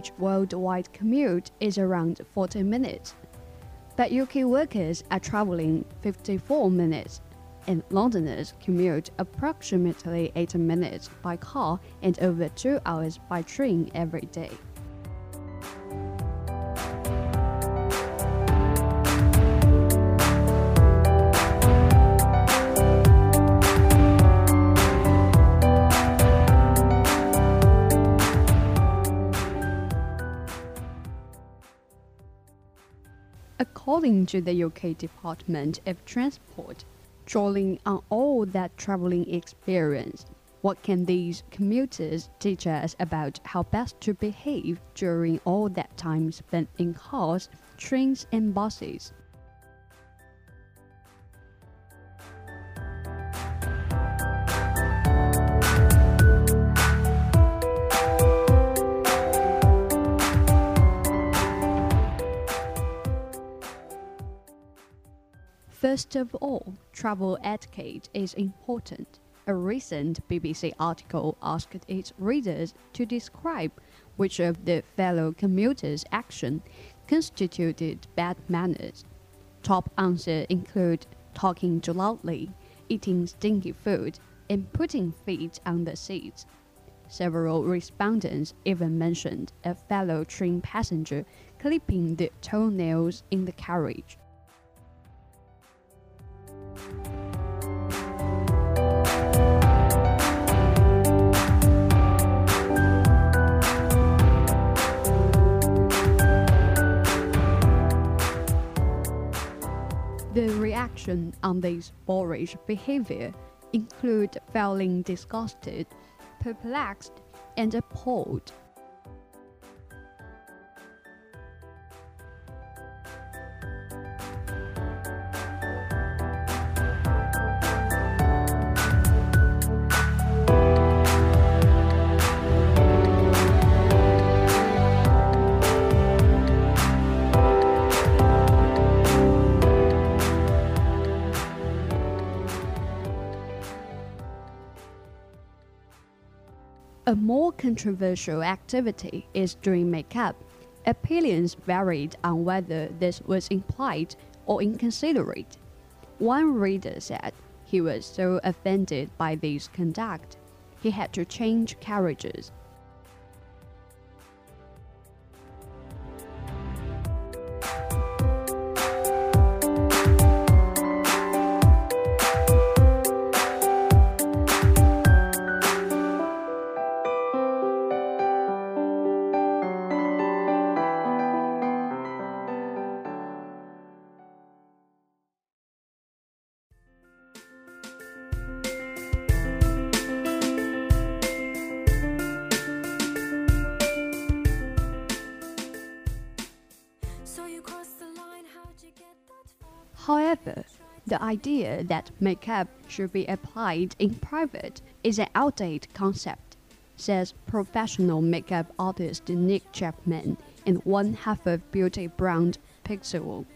Average worldwide commute is around 40 minutes, but UK workers are traveling 54 minutes, and Londoners commute approximately 80 minutes by car and over 2 hours by train every day. According to the UK Department of Transport, drawing on all that travelling experience, what can these commuters teach us about how best to behave during all that time spent in cars, trains, and buses? First of all, travel etiquette is important. A recent BBC article asked its readers to describe which of the fellow commuters' action constituted bad manners. Top answers include talking too loudly, eating stinky food, and putting feet on the seats. Several respondents even mentioned a fellow train passenger clipping the toenails in the carriage. Reaction on this boorish behavior include feeling disgusted, perplexed, and appalled. A more controversial activity is doing makeup. Opinions varied on whether this was implied or inconsiderate. One reader said he was so offended by this conduct, he had to change carriages. However, the idea that makeup should be applied in private is an outdated concept, says professional makeup artist Nick Chapman in one half of beauty brand Pixel.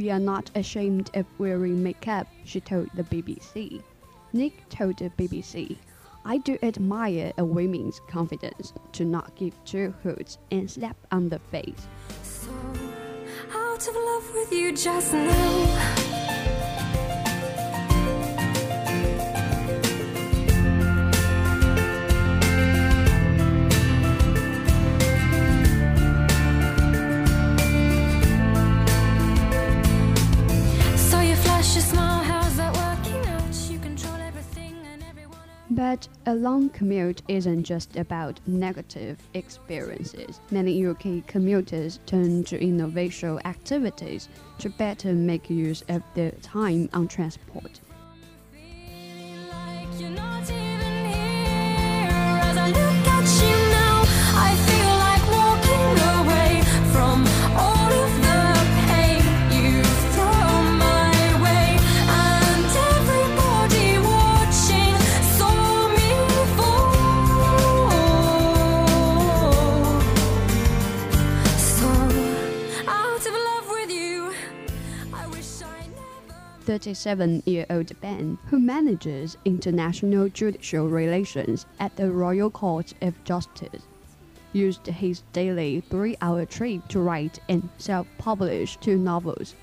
We are not ashamed of wearing makeup, she told the BBC. Nick told the BBC, I do admire a woman's confidence to not give two hoots and slap on the face. so out of love with you just now. But a long commute isn't just about negative experiences. Many UK commuters turn to innovative activities to better make use of their time on transport. 37 year old Ben, who manages international judicial relations at the Royal Court of Justice, used his daily three hour trip to write and self publish two novels.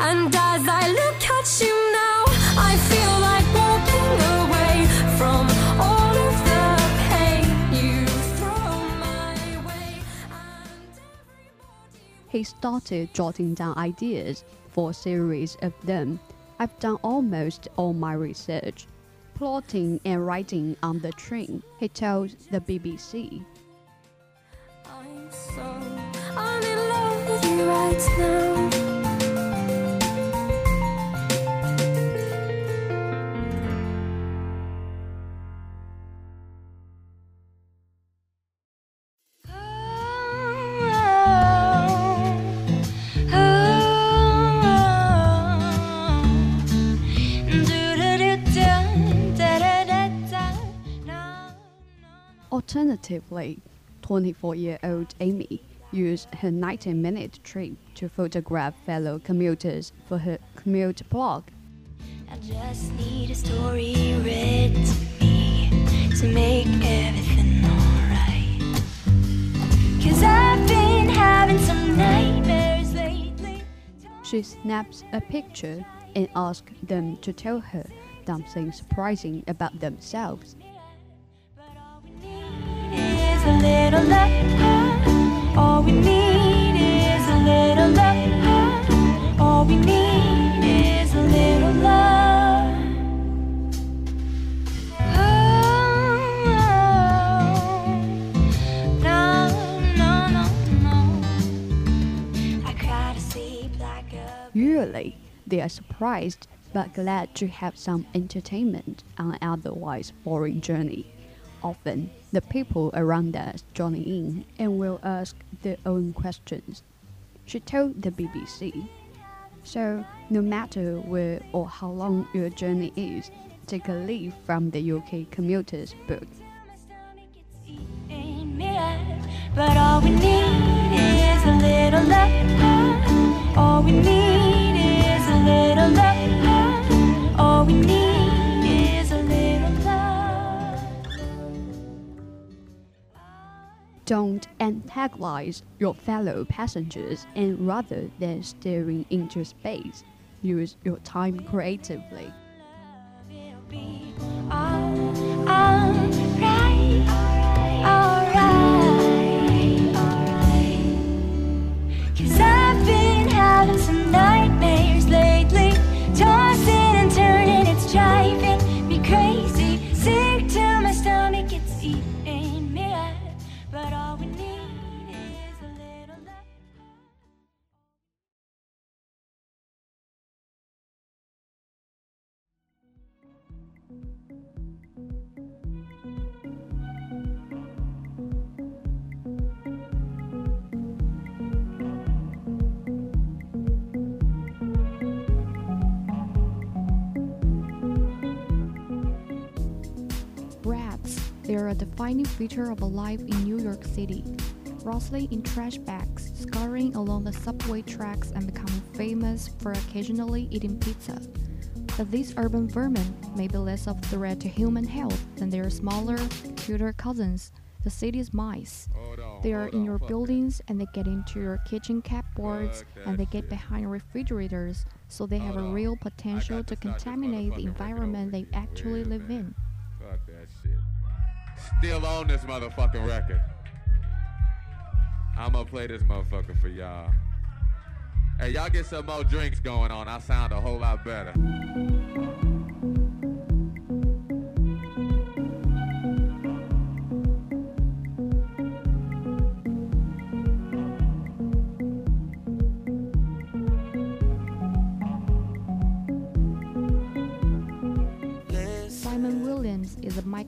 And as I look at you now, I feel like He started jotting down ideas for a series of them. I've done almost all my research, plotting and writing on the train, he told the BBC. I'm so I'm in love with you right now. Alternatively, 24 year old Amy used her 19 minute trip to photograph fellow commuters for her commute blog. I just need a story read to me to make everything alright. Cause I've been having some nightmares lately. She snaps a picture and asks them to tell her something surprising about themselves. Usually, they are surprised but glad to have some entertainment on an otherwise boring journey. Often, the people around us join in and will ask their own questions. She told the BBC. So, no matter where or how long your journey is, take a leaf from the UK commuter's book. But all we need is a little love. All we need is a little love. All we need Don't antagonize your fellow passengers and rather than staring into space, use your time creatively. Alright, alright, defining feature of a life in New York City. Rustling in trash bags, scurrying along the subway tracks, and becoming famous for occasionally eating pizza. But these urban vermin may be less of a threat to human health than their smaller, cuter cousins, the city's mice. They are in your buildings and they get into your kitchen cupboards and they get behind refrigerators, so they have a real potential to contaminate the environment they actually live in. Still on this motherfucking record. I'm gonna play this motherfucker for y'all. Hey, y'all get some more drinks going on. I sound a whole lot better.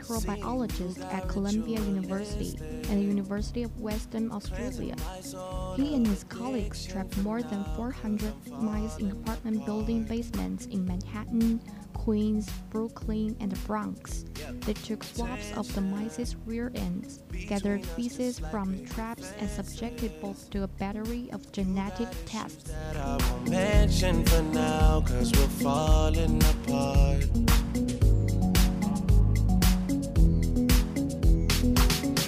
Microbiologist at Columbia University and the University of Western Australia. He and his colleagues trapped more than 400 mice in apartment building basements in Manhattan, Queens, Brooklyn, and the Bronx. They took swabs of the mice's rear ends, gathered feces from traps, and subjected both to a battery of genetic tests.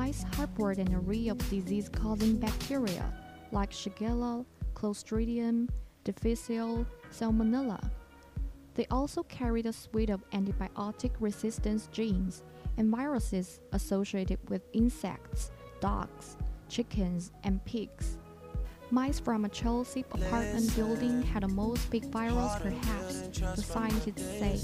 Mice harbored an array of disease-causing bacteria like Shigella, Clostridium difficile, Salmonella. They also carried a suite of antibiotic resistance genes and viruses associated with insects, dogs, chickens, and pigs. Mice from a Chelsea apartment building had the most big virus perhaps, the scientists say,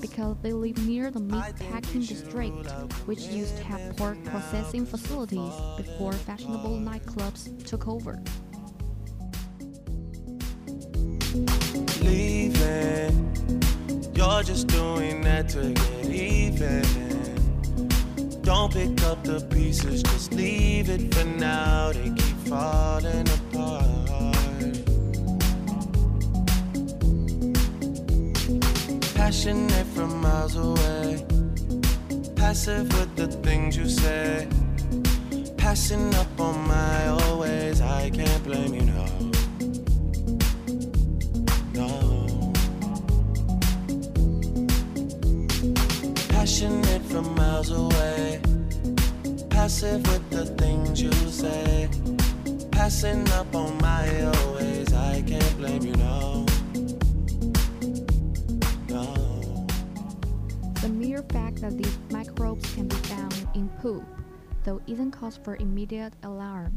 because they live near the meat packing district, which used to have pork processing facilities before fashionable nightclubs took over. leaving. You're just doing that to get even. Don't pick up the pieces, just leave it for now. They keep falling apart. Passionate from miles away, passive with the things you say. Passing up on my always, I can't blame you, no. Passionate from miles away. Passive with the things you say. Passing up on my always. I can't blame you, no. No. The mere fact that these microbes can be found in poop, though isn't cause for immediate alarm.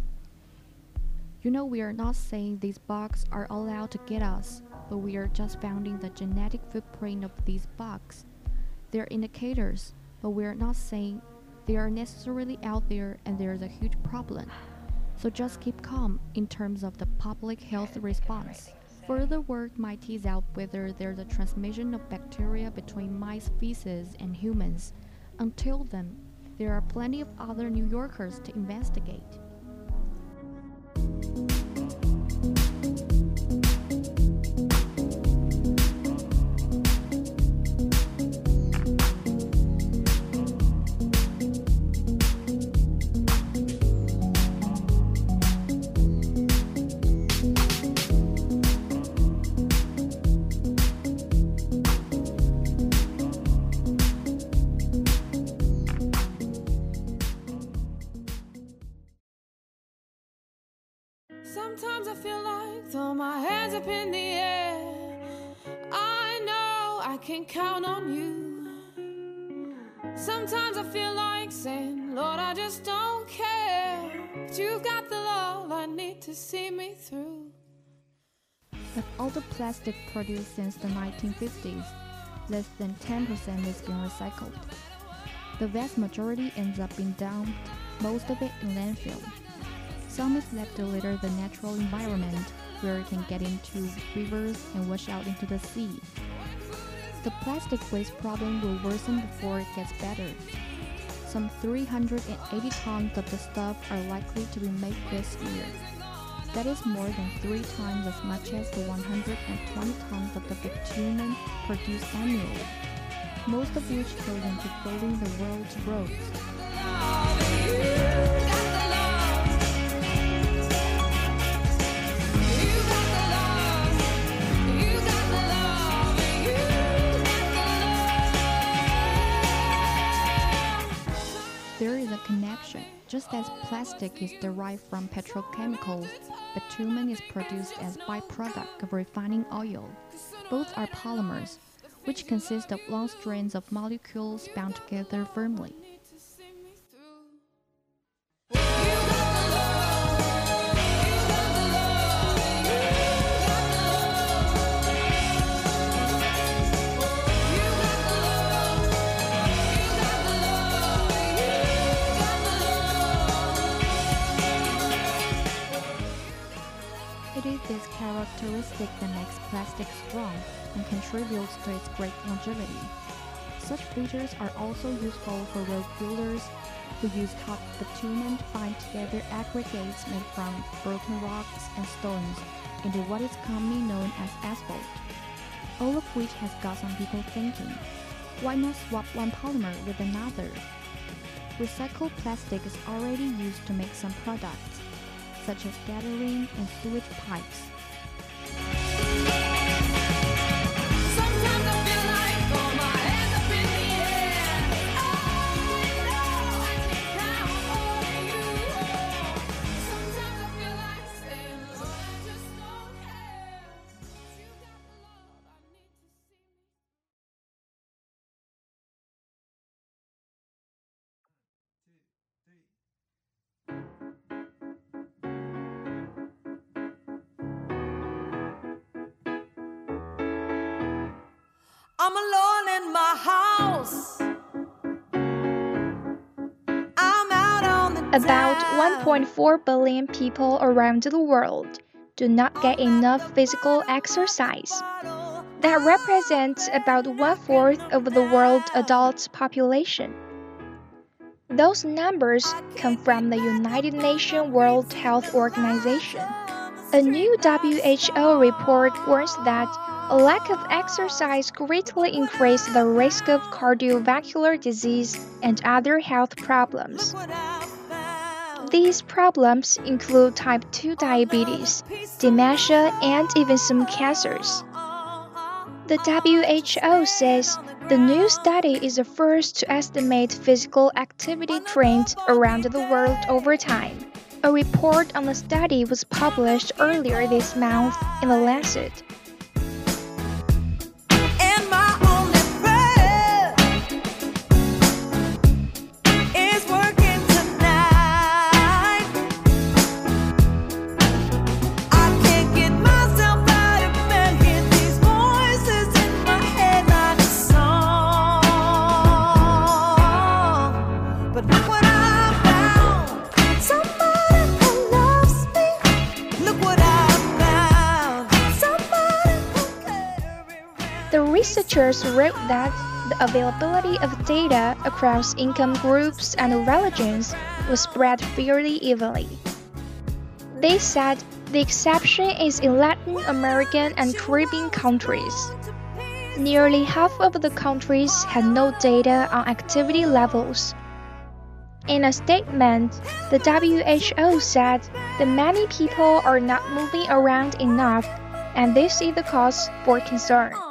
You know, we are not saying these bugs are allowed to get us, but we are just founding the genetic footprint of these bugs. They're indicators, but we are not saying they are necessarily out there and there's a huge problem. So just keep calm in terms of the public health response. Further work might tease out whether there's a transmission of bacteria between mice feces and humans. Until then, there are plenty of other New Yorkers to investigate. Sometimes I feel like throw my hands up in the air. I know I can count on you. Sometimes I feel like saying, Lord, I just don't care. But you've got the love I need to see me through. Of all the plastic produced since the 1950s, less than 10% is being recycled. The vast majority ends up being dumped, most of it in landfill. Some is left to litter the natural environment, where it can get into rivers and wash out into the sea. The plastic waste problem will worsen before it gets better. Some 380 tons of the stuff are likely to be made this year. That is more than three times as much as the 120 tons of the bitumen produced annually, most of which goes into building the world's roads. Connection. Just as plastic is derived from petrochemicals, bitumen is produced as byproduct of refining oil. Both are polymers, which consist of long strands of molecules bound together firmly. Plastic strong and contributes to its great longevity. Such features are also useful for road builders who use hot bitumen to bind together aggregates made from broken rocks and stones into what is commonly known as asphalt. All of which has got some people thinking, why not swap one polymer with another? Recycled plastic is already used to make some products, such as gathering and sewage pipes. I'm alone in my house. I'm out on the About 1.4 billion people around the world do not get enough physical exercise. That represents about one fourth of the world's adult population. Those numbers come from the United Nations World Health Organization. A new WHO report warns that a lack of exercise greatly increases the risk of cardiovascular disease and other health problems. These problems include type 2 diabetes, dementia, and even some cancers. The WHO says the new study is the first to estimate physical activity trends around the world over time. A report on the study was published earlier this month in The Lancet. Researchers wrote that the availability of data across income groups and religions was spread fairly evenly. They said the exception is in Latin American and Caribbean countries. Nearly half of the countries had no data on activity levels. In a statement, the WHO said that many people are not moving around enough, and this is the cause for concern.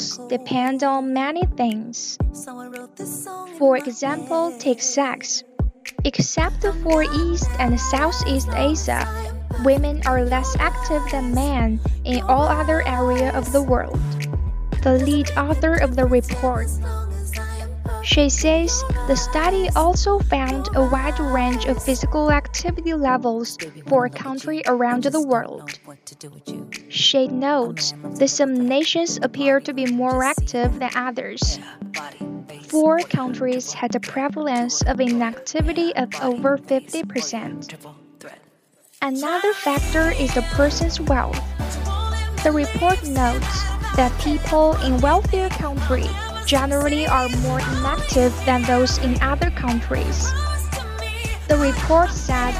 Levels depend on many things. So I wrote this song in For example, take sex. Except for East and Southeast Asia, women are less active than men in all other areas of the world. The lead author of the report. She says the study also found a wide range of physical activity levels for a country around the world. She notes that some nations appear to be more active than others. Four countries had a prevalence of inactivity of over 50%. Another factor is the person's wealth. The report notes that people in wealthier countries generally are more inactive than those in other countries. The report said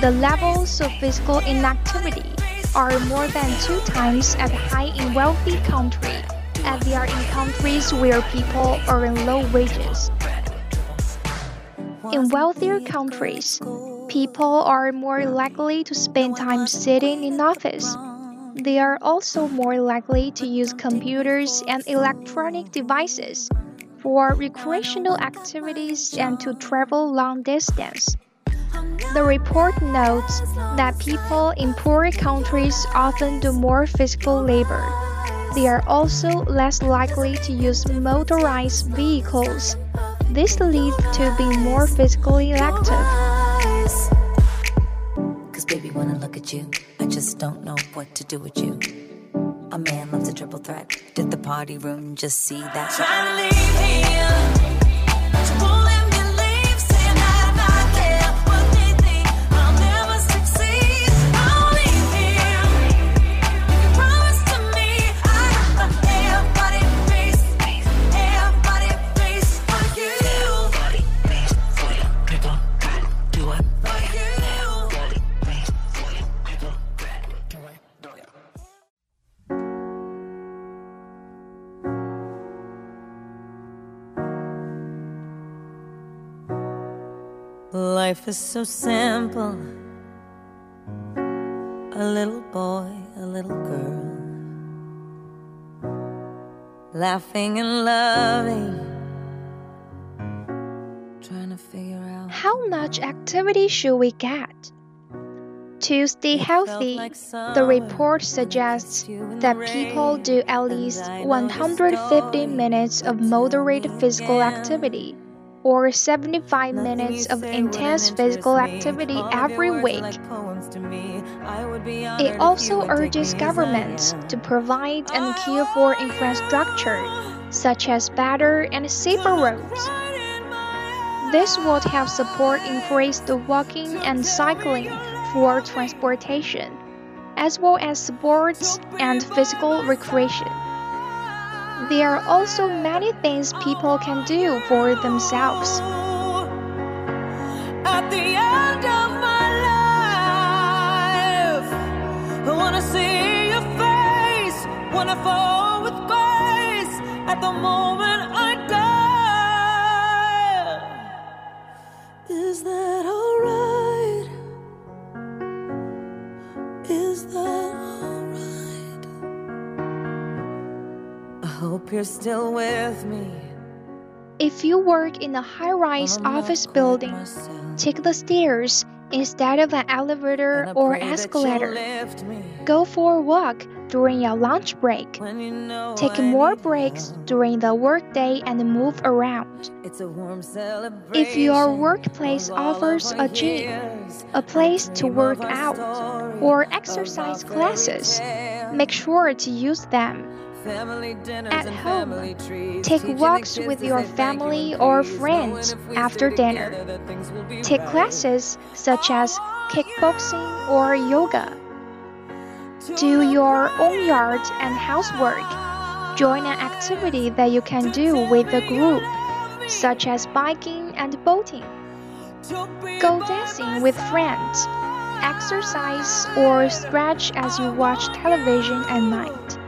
the levels of physical inactivity are more than two times as high in wealthy countries as they are in countries where people earn low wages. In wealthier countries, people are more likely to spend time sitting in office. They are also more likely to use computers and electronic devices for recreational activities and to travel long distance. The report notes that people in poorer countries often do more physical labor. They are also less likely to use motorized vehicles. This leads to being more physically active. Cause baby, I look at you, just don't know what to do with you. A man loves a triple threat. Did the party room just see that? Trying to leave here. Life is so simple. A little boy, a little girl. Laughing and loving. Trying to figure out. How much activity should we get? To stay healthy, the report suggests that people do at least 150 minutes of moderate physical activity or 75 minutes of intense physical activity every week. It also urges governments to provide and care for infrastructure, such as better and safer roads. This would help support increased walking and cycling for transportation, as well as sports and physical recreation. There are also many things people can do for themselves. At the the end of hope you're still with me. If you work in a high rise office building, take the stairs instead of an elevator or Pray that you'll escalator. Go for a walk during your lunch break. you know Take more breaks during the workday and move around. It's a warm. If your workplace of offers a gym, a place to work out, or exercise of our fairy classes, make sure to use them. Family dinners At and home, Take walks with your say thank you family or friends after dinner. together, that things will be Take classes such as kickboxing or yoga. Do your own yard and housework. Join an activity that you can do with a group, such as biking and boating. Go dancing with friends. Exercise or stretch as you watch television at night.